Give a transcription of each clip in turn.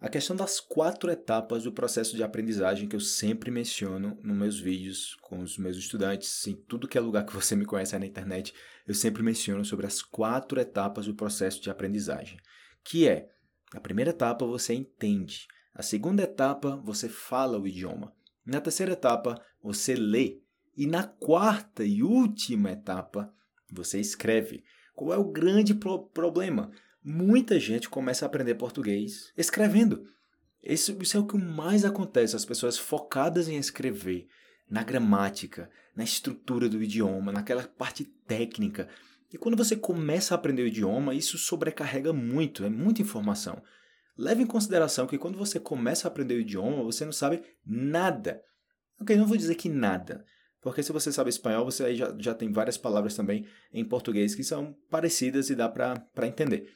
A questão das quatro etapas do processo de aprendizagem que eu sempre menciono nos meus vídeos com os meus estudantes, em tudo que é lugar que você me conhece aí na internet, eu sempre menciono sobre as quatro etapas do processo de aprendizagem, que é a primeira etapa você entende, a segunda etapa você fala o idioma, na terceira etapa você lê e na quarta e última etapa você escreve. Qual é o grande pro problema? Muita gente começa a aprender português escrevendo. Isso, isso é o que mais acontece. As pessoas focadas em escrever, na gramática, na estrutura do idioma, naquela parte técnica. E quando você começa a aprender o idioma, isso sobrecarrega muito, é muita informação. Leve em consideração que quando você começa a aprender o idioma, você não sabe nada. Ok, não vou dizer que nada, porque se você sabe espanhol, você já, já tem várias palavras também em português que são parecidas e dá para entender.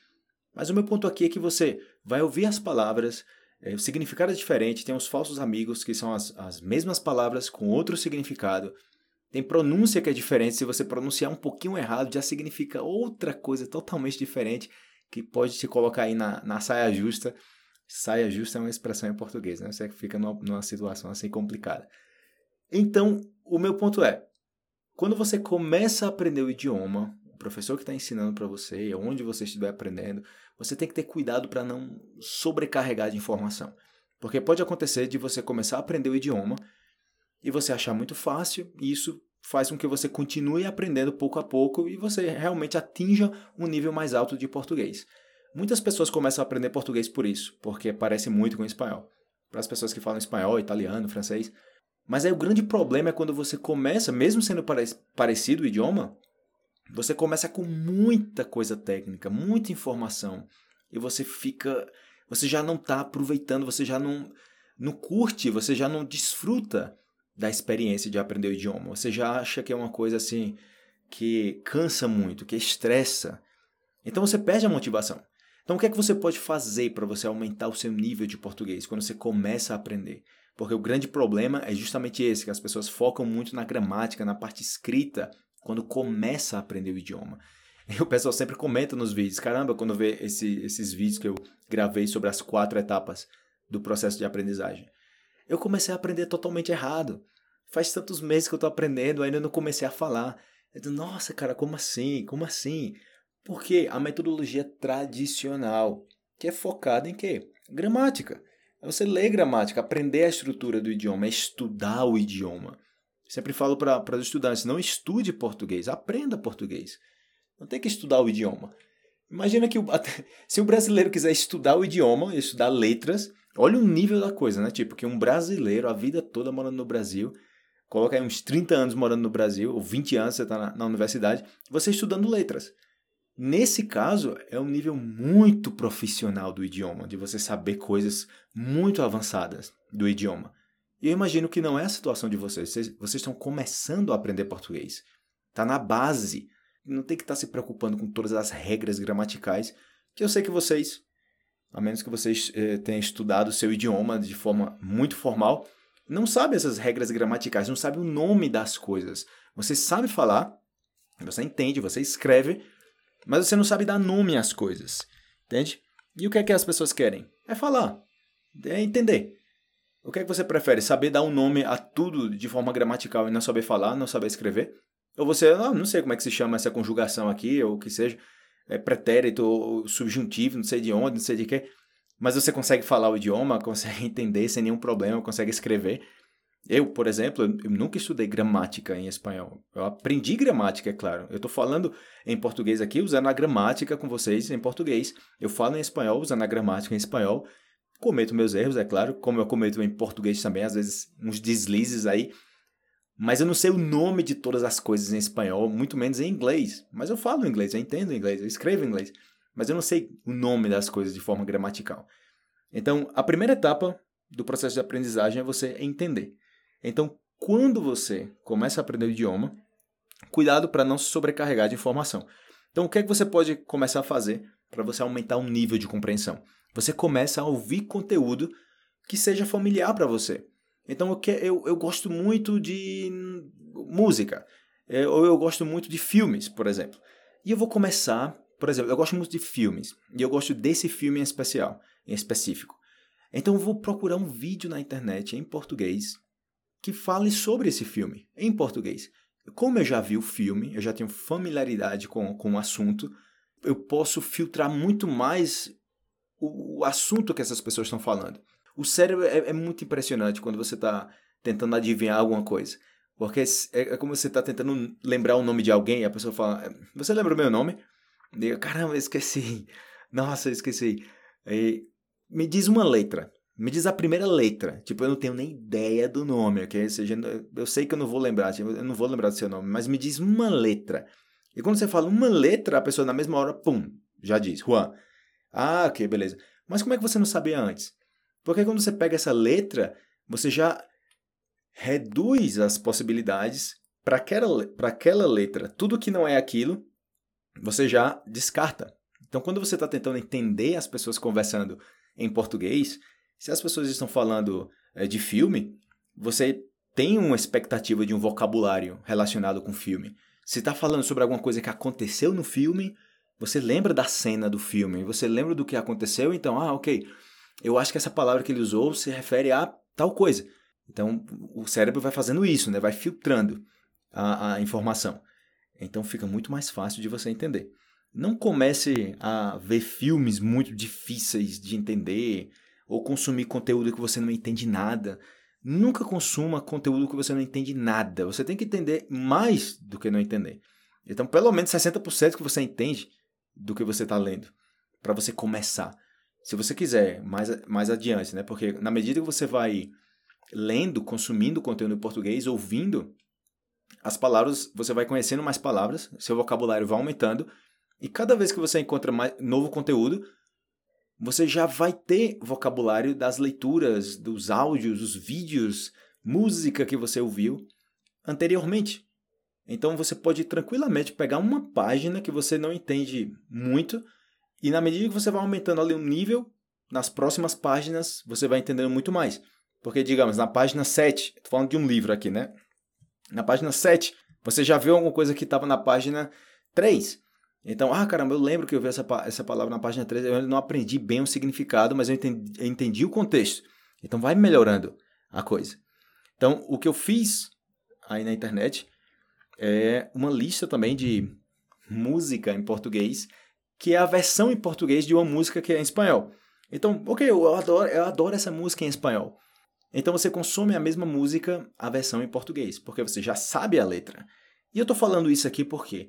Mas o meu ponto aqui é que você vai ouvir as palavras, é, o significado é diferente, tem os falsos amigos, que são as, as mesmas palavras com outro significado. Tem pronúncia que é diferente, se você pronunciar um pouquinho errado, já significa outra coisa totalmente diferente, que pode te colocar aí na, na saia justa. Saia justa é uma expressão em português, né? Você fica numa, numa situação assim complicada. Então, o meu ponto é, quando você começa a aprender o idioma, professor que está ensinando para você, onde você estiver aprendendo, você tem que ter cuidado para não sobrecarregar de informação. Porque pode acontecer de você começar a aprender o idioma e você achar muito fácil, e isso faz com que você continue aprendendo pouco a pouco e você realmente atinja um nível mais alto de português. Muitas pessoas começam a aprender português por isso, porque parece muito com espanhol. Para as pessoas que falam espanhol, italiano, francês. Mas aí o grande problema é quando você começa, mesmo sendo parecido o idioma, você começa com muita coisa técnica, muita informação, e você fica, você já não está aproveitando, você já não, não curte, você já não desfruta da experiência de aprender o idioma. Você já acha que é uma coisa assim que cansa muito, que estressa. Então você perde a motivação. Então o que é que você pode fazer para você aumentar o seu nível de português quando você começa a aprender? Porque o grande problema é justamente esse, que as pessoas focam muito na gramática, na parte escrita quando começa a aprender o idioma. O pessoal sempre comenta nos vídeos, caramba, quando vê esse, esses vídeos que eu gravei sobre as quatro etapas do processo de aprendizagem. Eu comecei a aprender totalmente errado. Faz tantos meses que eu estou aprendendo, ainda não comecei a falar. Eu digo, nossa, cara, como assim? Como assim? Porque a metodologia tradicional, que é focada em quê? Gramática. É você ler gramática, aprender a estrutura do idioma, é estudar o idioma. Sempre falo para os estudantes: não estude português, aprenda português. Não tem que estudar o idioma. Imagina que o, se o brasileiro quiser estudar o idioma, estudar letras, olha o nível da coisa, né? Tipo, que um brasileiro, a vida toda morando no Brasil, coloca aí uns 30 anos morando no Brasil, ou 20 anos você está na, na universidade, você estudando letras. Nesse caso, é um nível muito profissional do idioma, de você saber coisas muito avançadas do idioma. E eu imagino que não é a situação de vocês. Vocês, vocês estão começando a aprender português. Está na base. Não tem que estar tá se preocupando com todas as regras gramaticais, que eu sei que vocês, a menos que vocês eh, tenham estudado o seu idioma de forma muito formal, não sabem essas regras gramaticais, não sabem o nome das coisas. Você sabe falar, você entende, você escreve, mas você não sabe dar nome às coisas. Entende? E o que é que as pessoas querem? É falar, é entender. O que é que você prefere? Saber dar um nome a tudo de forma gramatical e não saber falar, não saber escrever? Ou você, ah, não sei como é que se chama essa conjugação aqui, ou o que seja, é pretérito ou subjuntivo, não sei de onde, não sei de quê, mas você consegue falar o idioma, consegue entender sem nenhum problema, consegue escrever. Eu, por exemplo, eu nunca estudei gramática em espanhol. Eu aprendi gramática, é claro. Eu estou falando em português aqui, usando a gramática com vocês em português. Eu falo em espanhol, usando a gramática em espanhol. Cometo meus erros, é claro, como eu cometo em português também, às vezes uns deslizes aí. Mas eu não sei o nome de todas as coisas em espanhol, muito menos em inglês. Mas eu falo inglês, eu entendo inglês, eu escrevo inglês. Mas eu não sei o nome das coisas de forma gramatical. Então, a primeira etapa do processo de aprendizagem é você entender. Então, quando você começa a aprender o idioma, cuidado para não se sobrecarregar de informação. Então, o que é que você pode começar a fazer para você aumentar o nível de compreensão? Você começa a ouvir conteúdo que seja familiar para você. Então eu, eu, eu gosto muito de música, é, ou eu gosto muito de filmes, por exemplo. E eu vou começar, por exemplo, eu gosto muito de filmes, e eu gosto desse filme em especial, em específico. Então eu vou procurar um vídeo na internet em português que fale sobre esse filme, em português. Como eu já vi o filme, eu já tenho familiaridade com, com o assunto, eu posso filtrar muito mais o, o assunto que essas pessoas estão falando. O cérebro é, é muito impressionante quando você está tentando adivinhar alguma coisa. Porque é, é como você está tentando lembrar o nome de alguém e a pessoa fala: Você lembra o meu nome? Diga, caramba, esqueci. Nossa, esqueci. E me diz uma letra. Me diz a primeira letra. Tipo, eu não tenho nem ideia do nome, ok? Ou seja, eu sei que eu não vou lembrar, tipo, eu não vou lembrar do seu nome, mas me diz uma letra. E quando você fala uma letra, a pessoa na mesma hora, pum, já diz, Juan. Ah, ok, beleza. Mas como é que você não sabia antes? Porque quando você pega essa letra, você já reduz as possibilidades para aquela, aquela letra. Tudo que não é aquilo, você já descarta. Então, quando você está tentando entender as pessoas conversando em português, se as pessoas estão falando é, de filme, você tem uma expectativa de um vocabulário relacionado com filme. Se está falando sobre alguma coisa que aconteceu no filme, você lembra da cena do filme, você lembra do que aconteceu, então, ah, ok, eu acho que essa palavra que ele usou se refere a tal coisa. Então, o cérebro vai fazendo isso, né? vai filtrando a, a informação. Então, fica muito mais fácil de você entender. Não comece a ver filmes muito difíceis de entender ou consumir conteúdo que você não entende nada. Nunca consuma conteúdo que você não entende nada. Você tem que entender mais do que não entender. Então, pelo menos 60% que você entende do que você está lendo, para você começar. Se você quiser mais, mais adiante, né? Porque na medida que você vai lendo, consumindo conteúdo em português, ouvindo, as palavras, você vai conhecendo mais palavras, seu vocabulário vai aumentando, e cada vez que você encontra mais novo conteúdo, você já vai ter vocabulário das leituras, dos áudios, dos vídeos, música que você ouviu anteriormente. Então você pode tranquilamente pegar uma página que você não entende muito, e na medida que você vai aumentando ali o nível, nas próximas páginas você vai entendendo muito mais. Porque, digamos, na página 7, estou falando de um livro aqui, né? Na página 7, você já viu alguma coisa que estava na página 3. Então, ah, caramba, eu lembro que eu vi essa, essa palavra na página 3, eu não aprendi bem o significado, mas eu entendi, eu entendi o contexto. Então, vai melhorando a coisa. Então, o que eu fiz aí na internet é uma lista também de música em português, que é a versão em português de uma música que é em espanhol. Então, ok, eu adoro, eu adoro essa música em espanhol. Então você consome a mesma música, a versão em português, porque você já sabe a letra. E eu estou falando isso aqui por quê?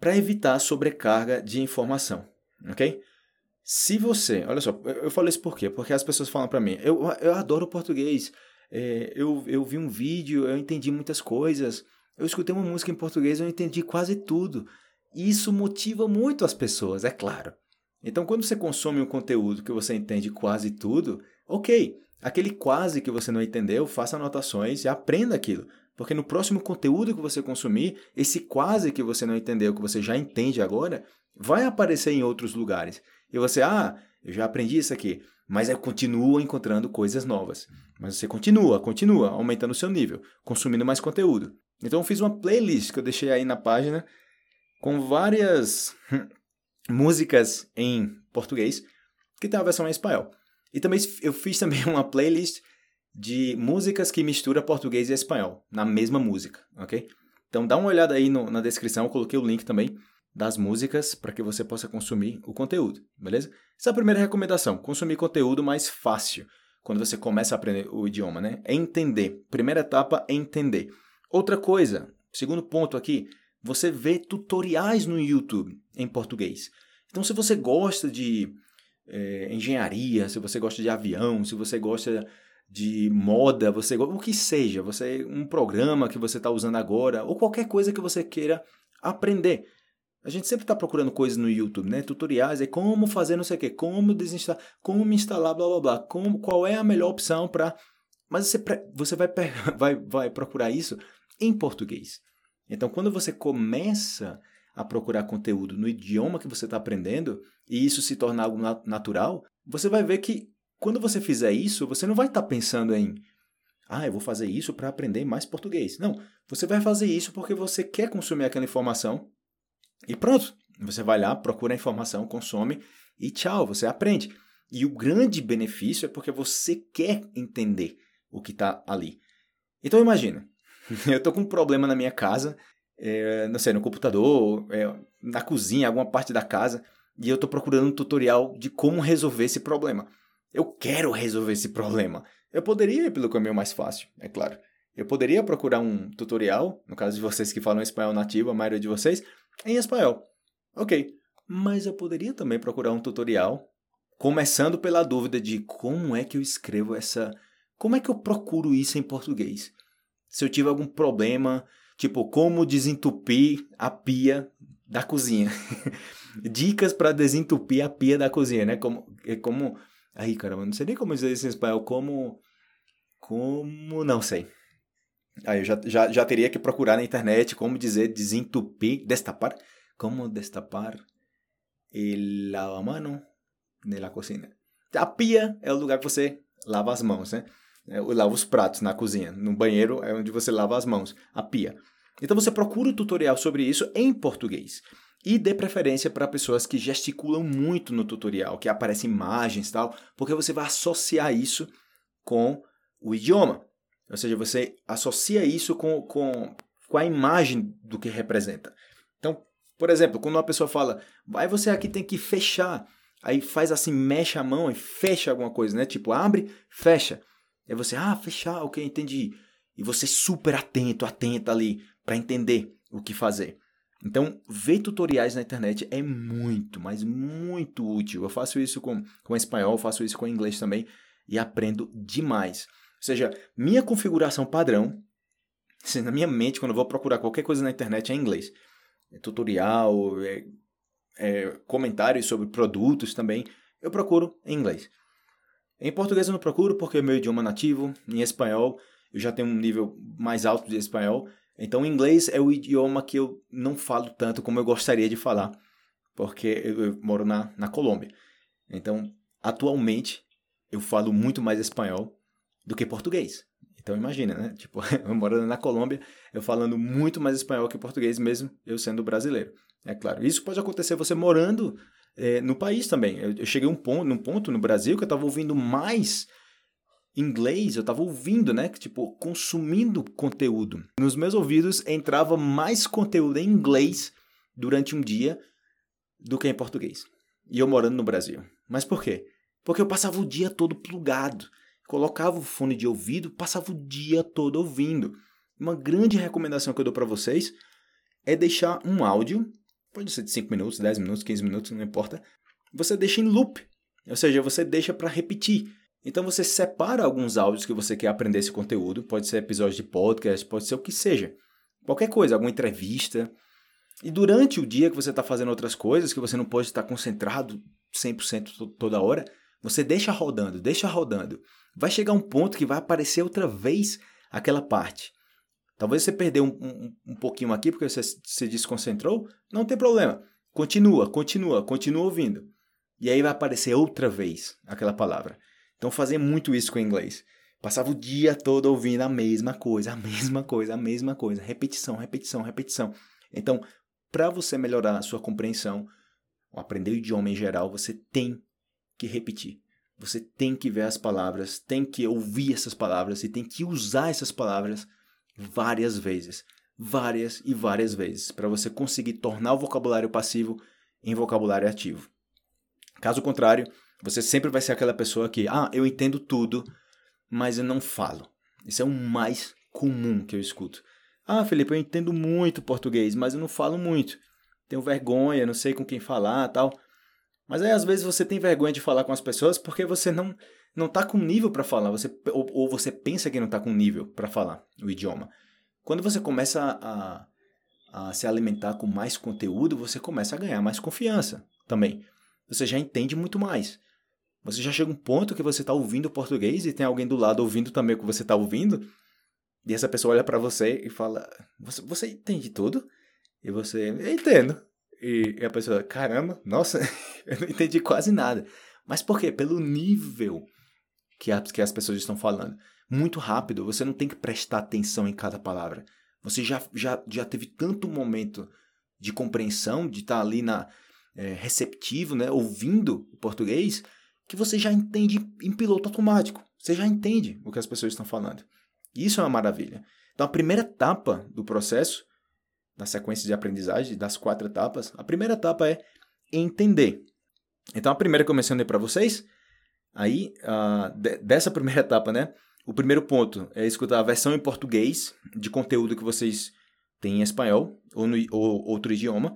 Para evitar sobrecarga de informação, ok? Se você, olha só, eu falo isso por quê? Porque as pessoas falam para mim, eu, eu adoro português, é, eu, eu vi um vídeo, eu entendi muitas coisas, eu escutei uma música em português, eu entendi quase tudo. E isso motiva muito as pessoas, é claro. Então, quando você consome um conteúdo que você entende quase tudo, ok, Aquele quase que você não entendeu, faça anotações e aprenda aquilo. Porque no próximo conteúdo que você consumir, esse quase que você não entendeu, que você já entende agora, vai aparecer em outros lugares. E você, ah, eu já aprendi isso aqui, mas eu continuo encontrando coisas novas. Mas você continua, continua aumentando o seu nível, consumindo mais conteúdo. Então eu fiz uma playlist que eu deixei aí na página com várias músicas em português que tem a versão em espanhol. E também eu fiz também uma playlist de músicas que mistura português e espanhol na mesma música, ok? Então dá uma olhada aí no, na descrição, eu coloquei o link também das músicas para que você possa consumir o conteúdo, beleza? Essa é a primeira recomendação, consumir conteúdo mais fácil quando você começa a aprender o idioma, né? É entender. Primeira etapa é entender. Outra coisa, segundo ponto aqui, você vê tutoriais no YouTube em português. Então se você gosta de é, engenharia, se você gosta de avião, se você gosta de moda, você o que seja, você um programa que você está usando agora ou qualquer coisa que você queira aprender. A gente sempre está procurando coisas no YouTube, né? Tutoriais, é como fazer não sei o que, como desinstalar, como instalar, blá blá blá, como, qual é a melhor opção para. Mas você, você vai, vai, vai procurar isso em português. Então, quando você começa a procurar conteúdo no idioma que você está aprendendo e isso se tornar algo natural, você vai ver que quando você fizer isso, você não vai estar tá pensando em ah, eu vou fazer isso para aprender mais português. Não, você vai fazer isso porque você quer consumir aquela informação e pronto. Você vai lá, procura a informação, consome e tchau, você aprende. E o grande benefício é porque você quer entender o que está ali. Então imagina, eu estou com um problema na minha casa, é, não sei, no computador, é, na cozinha, alguma parte da casa, e eu estou procurando um tutorial de como resolver esse problema. Eu quero resolver esse problema. Eu poderia ir pelo caminho mais fácil, é claro. Eu poderia procurar um tutorial, no caso de vocês que falam espanhol nativo, a maioria de vocês, em espanhol. Ok, mas eu poderia também procurar um tutorial, começando pela dúvida de como é que eu escrevo essa. Como é que eu procuro isso em português? Se eu tiver algum problema, tipo, como desentupir a pia da cozinha. Dicas para desentupir a pia da cozinha, né? Como, é como. Aí, caramba, não sei nem como dizer isso em espanhol. Como. Como. Não sei. Aí eu já, já, já teria que procurar na internet como dizer desentupir, destapar. Como destapar el lavamano de la cocina. A pia é o lugar que você lava as mãos, né? É, lava os pratos na cozinha. No banheiro é onde você lava as mãos. A pia. Então você procura um tutorial sobre isso em português. E dê preferência para pessoas que gesticulam muito no tutorial, que aparecem imagens e tal, porque você vai associar isso com o idioma. Ou seja, você associa isso com, com, com a imagem do que representa. Então, por exemplo, quando uma pessoa fala, vai você aqui tem que fechar, aí faz assim, mexe a mão e fecha alguma coisa, né? Tipo, abre, fecha. Aí você, ah, fechar, ok, entendi. E você super atento, atenta ali para entender o que fazer. Então, ver tutoriais na internet é muito, mas muito útil. Eu faço isso com, com espanhol, faço isso com inglês também e aprendo demais. Ou seja, minha configuração padrão, na minha mente, quando eu vou procurar qualquer coisa na internet, é inglês. É tutorial, é, é, comentários sobre produtos também, eu procuro em inglês. Em português eu não procuro porque é meu idioma nativo. Em espanhol eu já tenho um nível mais alto de espanhol. Então, inglês é o idioma que eu não falo tanto como eu gostaria de falar, porque eu, moro na, na Colômbia. Então, atualmente, eu falo muito mais espanhol do que português. Então imagina, né? Tipo, eu morando na Colômbia, eu falando muito mais espanhol que português mesmo, eu sendo brasileiro. É claro. Isso pode acontecer você morando é, no país também. Eu, eu cheguei um ponto, num ponto no Brasil que eu estava ouvindo mais inglês, eu estava ouvindo, né? Tipo, consumindo conteúdo. Nos meus ouvidos entrava mais conteúdo em inglês durante um dia do que em português. E eu morando no Brasil. Mas por quê? Porque eu passava o dia todo plugado colocava o fone de ouvido, passava o dia todo ouvindo. Uma grande recomendação que eu dou para vocês é deixar um áudio, pode ser de 5 minutos, 10 minutos, 15 minutos, não importa. Você deixa em loop, ou seja, você deixa para repetir. Então você separa alguns áudios que você quer aprender esse conteúdo, pode ser episódio de podcast, pode ser o que seja. Qualquer coisa, alguma entrevista. E durante o dia que você está fazendo outras coisas, que você não pode estar concentrado 100% toda hora, você deixa rodando, deixa rodando vai chegar um ponto que vai aparecer outra vez aquela parte. Talvez você perdeu um, um, um pouquinho aqui porque você se desconcentrou, não tem problema. Continua, continua, continua ouvindo. E aí vai aparecer outra vez aquela palavra. Então fazer muito isso com o inglês. Passava o dia todo ouvindo a mesma coisa, a mesma coisa, a mesma coisa, repetição, repetição, repetição. Então, para você melhorar a sua compreensão, aprender o idioma em geral, você tem que repetir. Você tem que ver as palavras, tem que ouvir essas palavras e tem que usar essas palavras várias vezes, várias e várias vezes, para você conseguir tornar o vocabulário passivo em vocabulário ativo. Caso contrário, você sempre vai ser aquela pessoa que, ah, eu entendo tudo, mas eu não falo. Isso é o mais comum que eu escuto. Ah, Felipe, eu entendo muito português, mas eu não falo muito. Tenho vergonha, não sei com quem falar, tal. Mas aí às vezes você tem vergonha de falar com as pessoas porque você não não tá com nível para falar, você ou, ou, você pensa que não tá com nível para falar o idioma. Quando você começa a, a se alimentar com mais conteúdo, você começa a ganhar mais confiança também. Você já entende muito mais. Você já chega um ponto que você está ouvindo português e tem alguém do lado ouvindo também o que você está ouvindo. E essa pessoa olha para você e fala: você, você entende tudo? E você, eu entendo. E, a pessoa, caramba, nossa, eu não entendi quase nada. Mas por quê? Pelo nível que, as que as pessoas estão falando. Muito rápido, você não tem que prestar atenção em cada palavra. Você já, já, já teve tanto momento de compreensão, de estar ali na, é, receptivo, né, ouvindo o português, que você já entende em piloto automático. Você já entende o que as pessoas estão falando. Isso é uma maravilha. Então, a primeira etapa do processo, da sequência de aprendizagem, das quatro etapas, a primeira etapa é entender. Então, a primeira que eu mencionei para vocês, aí, de, dessa primeira etapa, né? O primeiro ponto é escutar a versão em português de conteúdo que vocês têm em espanhol ou, no, ou outro idioma,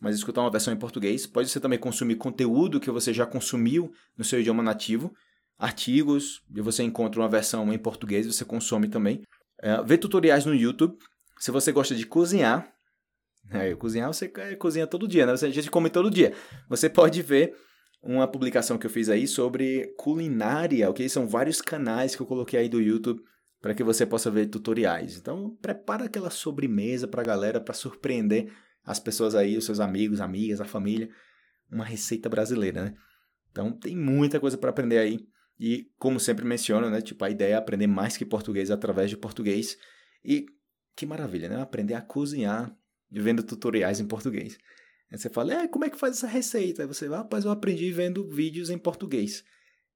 mas escutar uma versão em português. Pode ser também consumir conteúdo que você já consumiu no seu idioma nativo, artigos, e você encontra uma versão em português, você consome também. É, ver tutoriais no YouTube. Se você gosta de cozinhar, é, cozinhar você cozinha todo dia, né? Você, a gente come todo dia. Você pode ver uma publicação que eu fiz aí sobre culinária, ok? São vários canais que eu coloquei aí do YouTube para que você possa ver tutoriais. Então, prepara aquela sobremesa para a galera para surpreender as pessoas aí, os seus amigos, amigas, a família, uma receita brasileira, né? Então, tem muita coisa para aprender aí. E, como sempre menciono, né? Tipo, a ideia é aprender mais que português através de português. E que maravilha, né? Aprender a cozinhar vendo tutoriais em português. Aí você fala, é, como é que faz essa receita? Aí você rapaz, eu aprendi vendo vídeos em português.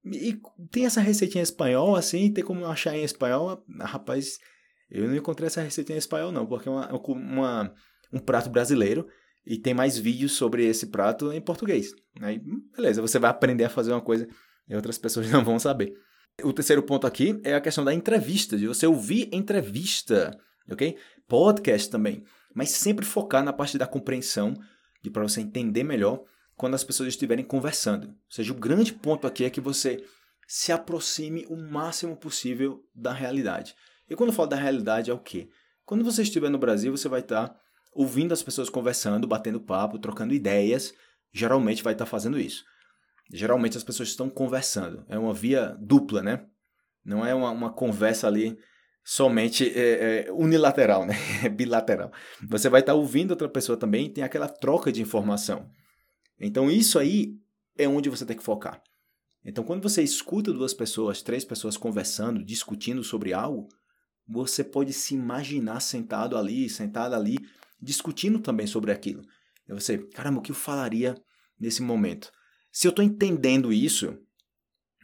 E tem essa receita em espanhol, assim, tem como achar em espanhol? Ah, rapaz, eu não encontrei essa receita em espanhol, não, porque é uma, uma, um prato brasileiro e tem mais vídeos sobre esse prato em português. Aí, beleza, você vai aprender a fazer uma coisa e outras pessoas não vão saber. O terceiro ponto aqui é a questão da entrevista, de você ouvir entrevista, ok? Podcast também, mas sempre focar na parte da compreensão, de para você entender melhor quando as pessoas estiverem conversando. Ou seja, o grande ponto aqui é que você se aproxime o máximo possível da realidade. E quando eu falo da realidade é o quê? Quando você estiver no Brasil, você vai estar ouvindo as pessoas conversando, batendo papo, trocando ideias, geralmente vai estar fazendo isso. Geralmente as pessoas estão conversando. É uma via dupla, né? Não é uma, uma conversa ali somente é, é, unilateral, né? É bilateral. Você vai estar ouvindo outra pessoa também, tem aquela troca de informação. Então isso aí é onde você tem que focar. Então quando você escuta duas pessoas, três pessoas conversando, discutindo sobre algo, você pode se imaginar sentado ali, sentado ali, discutindo também sobre aquilo. E você, caramba, o que eu falaria nesse momento? Se eu estou entendendo isso,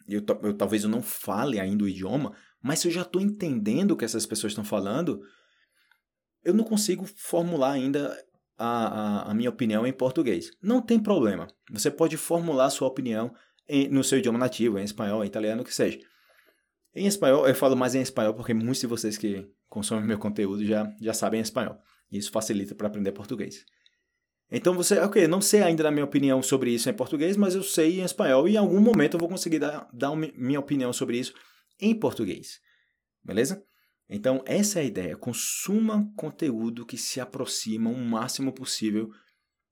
eu, eu, talvez eu não fale ainda o idioma, mas se eu já estou entendendo o que essas pessoas estão falando, eu não consigo formular ainda a, a, a, minha opinião em português. Não tem problema. Você pode formular a sua opinião em, no seu idioma nativo, em espanhol, em italiano, o que seja. Em espanhol, eu falo mais em espanhol porque muitos de vocês que consomem meu conteúdo já, já sabem espanhol. Isso facilita para aprender português. Então você, ok, não sei ainda da minha opinião sobre isso em português, mas eu sei em espanhol e em algum momento eu vou conseguir dar, dar minha opinião sobre isso em português. Beleza? Então, essa é a ideia. Consuma conteúdo que se aproxima o máximo possível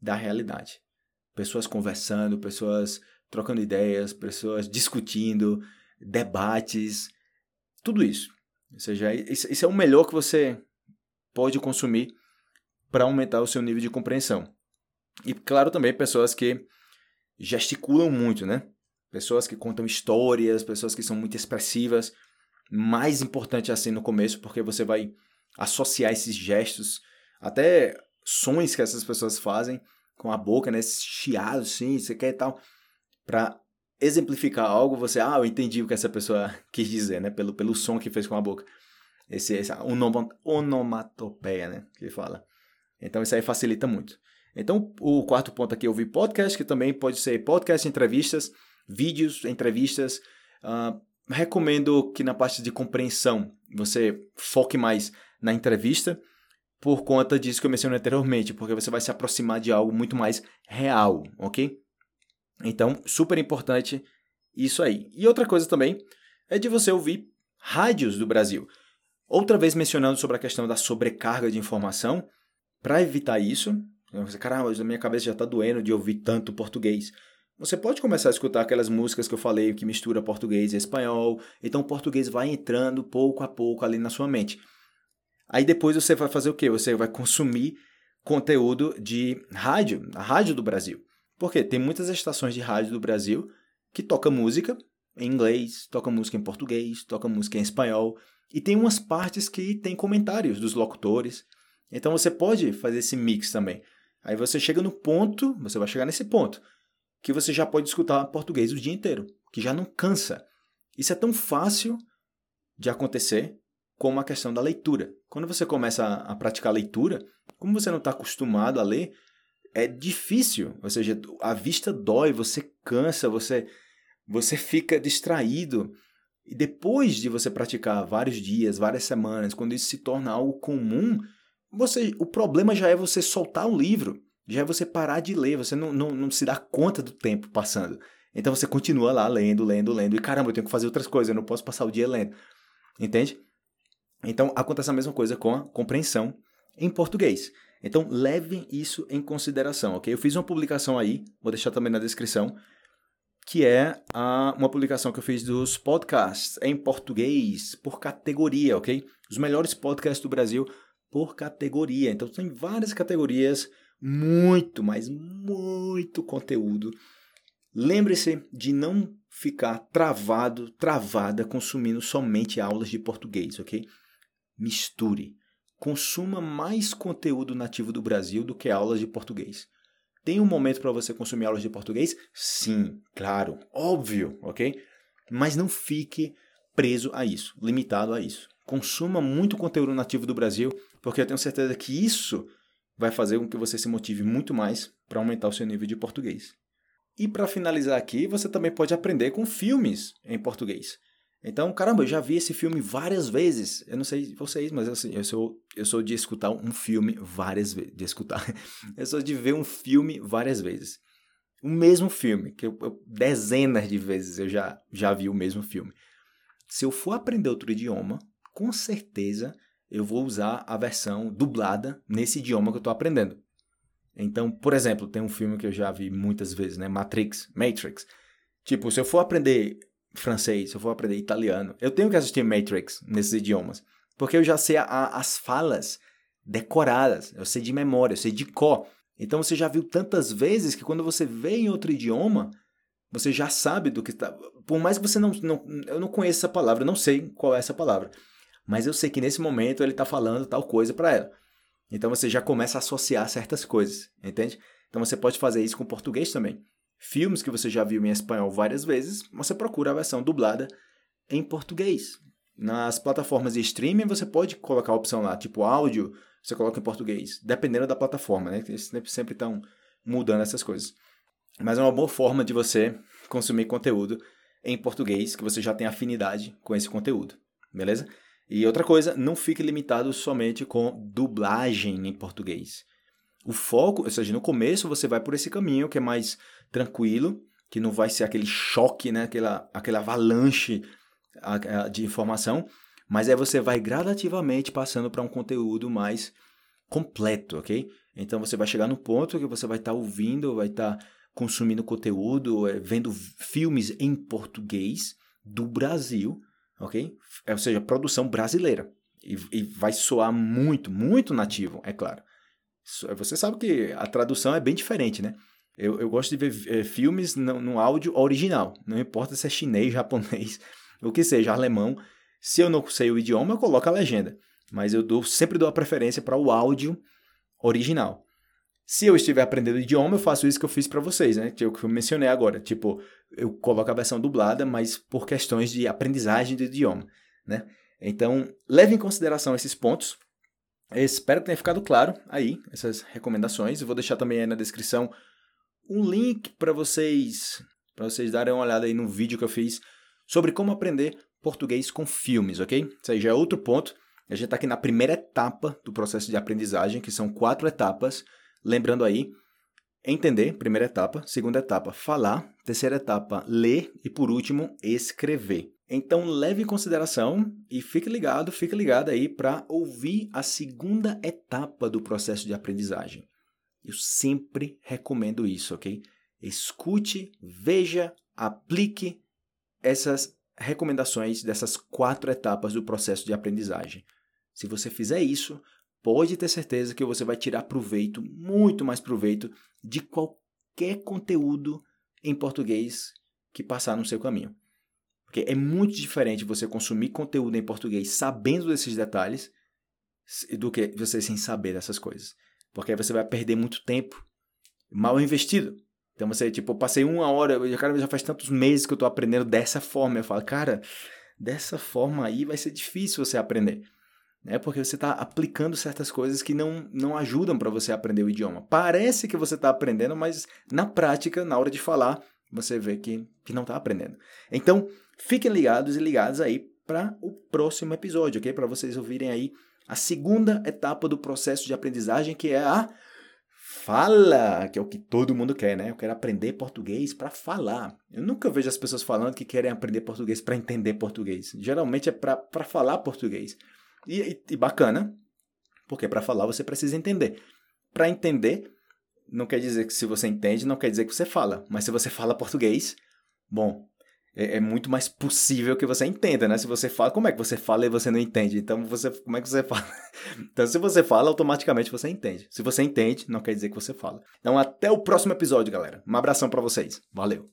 da realidade. Pessoas conversando, pessoas trocando ideias, pessoas discutindo, debates, tudo isso. Ou seja, isso é o melhor que você pode consumir para aumentar o seu nível de compreensão. E, claro, também pessoas que gesticulam muito, né? Pessoas que contam histórias, pessoas que são muito expressivas mais importante assim no começo, porque você vai associar esses gestos, até sons que essas pessoas fazem com a boca, né? Esses chiados, sim, você quer e tal, para exemplificar algo, você, ah, eu entendi o que essa pessoa quis dizer, né? Pelo, pelo som que fez com a boca. Esse, esse onomatopeia, né? Que fala. Então isso aí facilita muito. Então o quarto ponto aqui é ouvir podcast, que também pode ser podcast, entrevistas, vídeos, entrevistas, uh, recomendo que na parte de compreensão você foque mais na entrevista, por conta disso que eu mencionei anteriormente, porque você vai se aproximar de algo muito mais real, ok? Então, super importante isso aí. E outra coisa também é de você ouvir rádios do Brasil. Outra vez mencionando sobre a questão da sobrecarga de informação, para evitar isso, você, caramba, minha cabeça já está doendo de ouvir tanto português. Você pode começar a escutar aquelas músicas que eu falei que mistura português e espanhol, então o português vai entrando pouco a pouco ali na sua mente. Aí depois você vai fazer o quê? Você vai consumir conteúdo de rádio, a rádio do Brasil. Porque tem muitas estações de rádio do Brasil que toca música em inglês, toca música em português, toca música em espanhol, e tem umas partes que tem comentários dos locutores. Então você pode fazer esse mix também. Aí você chega no ponto, você vai chegar nesse ponto que você já pode escutar português o dia inteiro, que já não cansa. Isso é tão fácil de acontecer como a questão da leitura. Quando você começa a, a praticar a leitura, como você não está acostumado a ler, é difícil. Ou seja, a vista dói, você cansa, você, você fica distraído. E depois de você praticar vários dias, várias semanas, quando isso se torna algo comum, você, o problema já é você soltar o livro, já é você parar de ler, você não, não, não se dá conta do tempo passando. Então você continua lá lendo, lendo, lendo, e caramba, eu tenho que fazer outras coisas, eu não posso passar o dia lendo. Entende? Então acontece a mesma coisa com a compreensão em português. Então levem isso em consideração, ok? Eu fiz uma publicação aí, vou deixar também na descrição, que é a, uma publicação que eu fiz dos podcasts em português por categoria, ok? Os melhores podcasts do Brasil por categoria. Então tem várias categorias, muito, mas muito conteúdo. Lembre-se de não ficar travado, travada consumindo somente aulas de português, ok? Misture. Consuma mais conteúdo nativo do Brasil do que aulas de português. Tem um momento para você consumir aulas de português? Sim, claro, óbvio, ok? Mas não fique preso a isso, limitado a isso. Consuma muito conteúdo nativo do Brasil, porque eu tenho certeza que isso vai fazer com que você se motive muito mais para aumentar o seu nível de português. E para finalizar aqui, você também pode aprender com filmes em português. Então, caramba, eu já vi esse filme várias vezes. Eu não sei vocês, mas assim, eu sou, eu sou de escutar um filme várias vezes. De escutar. Eu sou de ver um filme várias vezes. O mesmo filme, que eu, eu, dezenas de vezes eu já, já vi o mesmo filme. Se eu for aprender outro idioma, com certeza eu vou usar a versão dublada nesse idioma que eu estou aprendendo. Então, por exemplo, tem um filme que eu já vi muitas vezes, né? Matrix. Matrix. Tipo, se eu for aprender francês, se eu for aprender italiano, eu tenho que assistir Matrix nesses idiomas. Porque eu já sei a, as falas decoradas, eu sei de memória, eu sei de cor. Então você já viu tantas vezes que quando você vê em outro idioma, você já sabe do que está. Por mais que você não, não. Eu não conheça essa palavra, eu não sei qual é essa palavra. Mas eu sei que nesse momento ele está falando tal coisa para ela. Então você já começa a associar certas coisas, entende? Então você pode fazer isso com português também filmes que você já viu em espanhol várias vezes, você procura a versão dublada em português. Nas plataformas de streaming você pode colocar a opção lá, tipo áudio, você coloca em português, dependendo da plataforma, né? Eles sempre estão mudando essas coisas. Mas é uma boa forma de você consumir conteúdo em português, que você já tem afinidade com esse conteúdo, beleza? E outra coisa, não fique limitado somente com dublagem em português. O foco, ou seja, no começo você vai por esse caminho que é mais tranquilo, que não vai ser aquele choque, né? aquela, aquela avalanche de informação, mas aí você vai gradativamente passando para um conteúdo mais completo, ok? Então você vai chegar no ponto que você vai estar tá ouvindo, vai estar tá consumindo conteúdo, é, vendo filmes em português do Brasil, ok? É, ou seja, produção brasileira. E, e vai soar muito, muito nativo, é claro. Você sabe que a tradução é bem diferente, né? Eu, eu gosto de ver é, filmes no, no, áudio original. Não importa se é chinês, japonês, o que seja, alemão. Se eu não sei o idioma, eu coloco a legenda. Mas eu dou, sempre dou a preferência para o áudio original. Se eu estiver aprendendo idioma, eu faço isso que eu fiz para vocês, né? Que eu, que eu mencionei agora. Tipo, eu coloco a versão dublada, mas por questões de aprendizagem do idioma, né? Então, leve em consideração esses pontos. Eu espero que tenha ficado claro aí, essas recomendações. Eu vou deixar também aí na descrição um link para vocês, para vocês darem uma olhada aí no vídeo que eu fiz sobre como aprender português com filmes, ok? Isso aí já é outro ponto. A gente está aqui na primeira etapa do processo de aprendizagem, que são quatro etapas. Lembrando aí, entender, primeira etapa. Segunda etapa, falar. Terceira etapa, ler. E por último, escrever. Então leve em consideração e fique ligado, fique ligado aí para ouvir a segunda etapa do processo de aprendizagem. Eu sempre recomendo isso, ok? Escute, veja, aplique essas recomendações dessas quatro etapas do processo de aprendizagem. Se você fizer isso, pode ter certeza que você vai tirar proveito, muito mais proveito, de qualquer conteúdo em português que passar no seu caminho. Porque é muito diferente você consumir conteúdo em português sabendo desses detalhes do que você sem saber dessas coisas. Porque aí você vai perder muito tempo mal investido. Então você, tipo, eu passei uma hora, cara, já faz tantos meses que eu tô aprendendo dessa forma. Eu falo, cara, dessa forma aí vai ser difícil você aprender. Né? Porque você está aplicando certas coisas que não, não ajudam para você aprender o idioma. Parece que você está aprendendo, mas na prática, na hora de falar, você vê que, que não está aprendendo. Então, fiquem ligados e ligados aí para o próximo episódio, ok? Para vocês ouvirem aí a segunda etapa do processo de aprendizagem, que é a fala, que é o que todo mundo quer, né? Eu quero aprender português para falar. Eu nunca vejo as pessoas falando que querem aprender português para entender português. Geralmente é para falar português. E, e, bacana, porque para falar você precisa entender. Para entender, não quer dizer que se você entende, não quer dizer que você fala. Mas se você fala português, bom, é, é, muito mais possível que você entenda, né? Se você fala, como é que você fala e você não entende? Então, você, como é que você fala? então, se você fala, automaticamente você entende. Se você entende, não quer dizer que você fala. Então, até o próximo episódio, galera. Um abração para vocês. Valeu!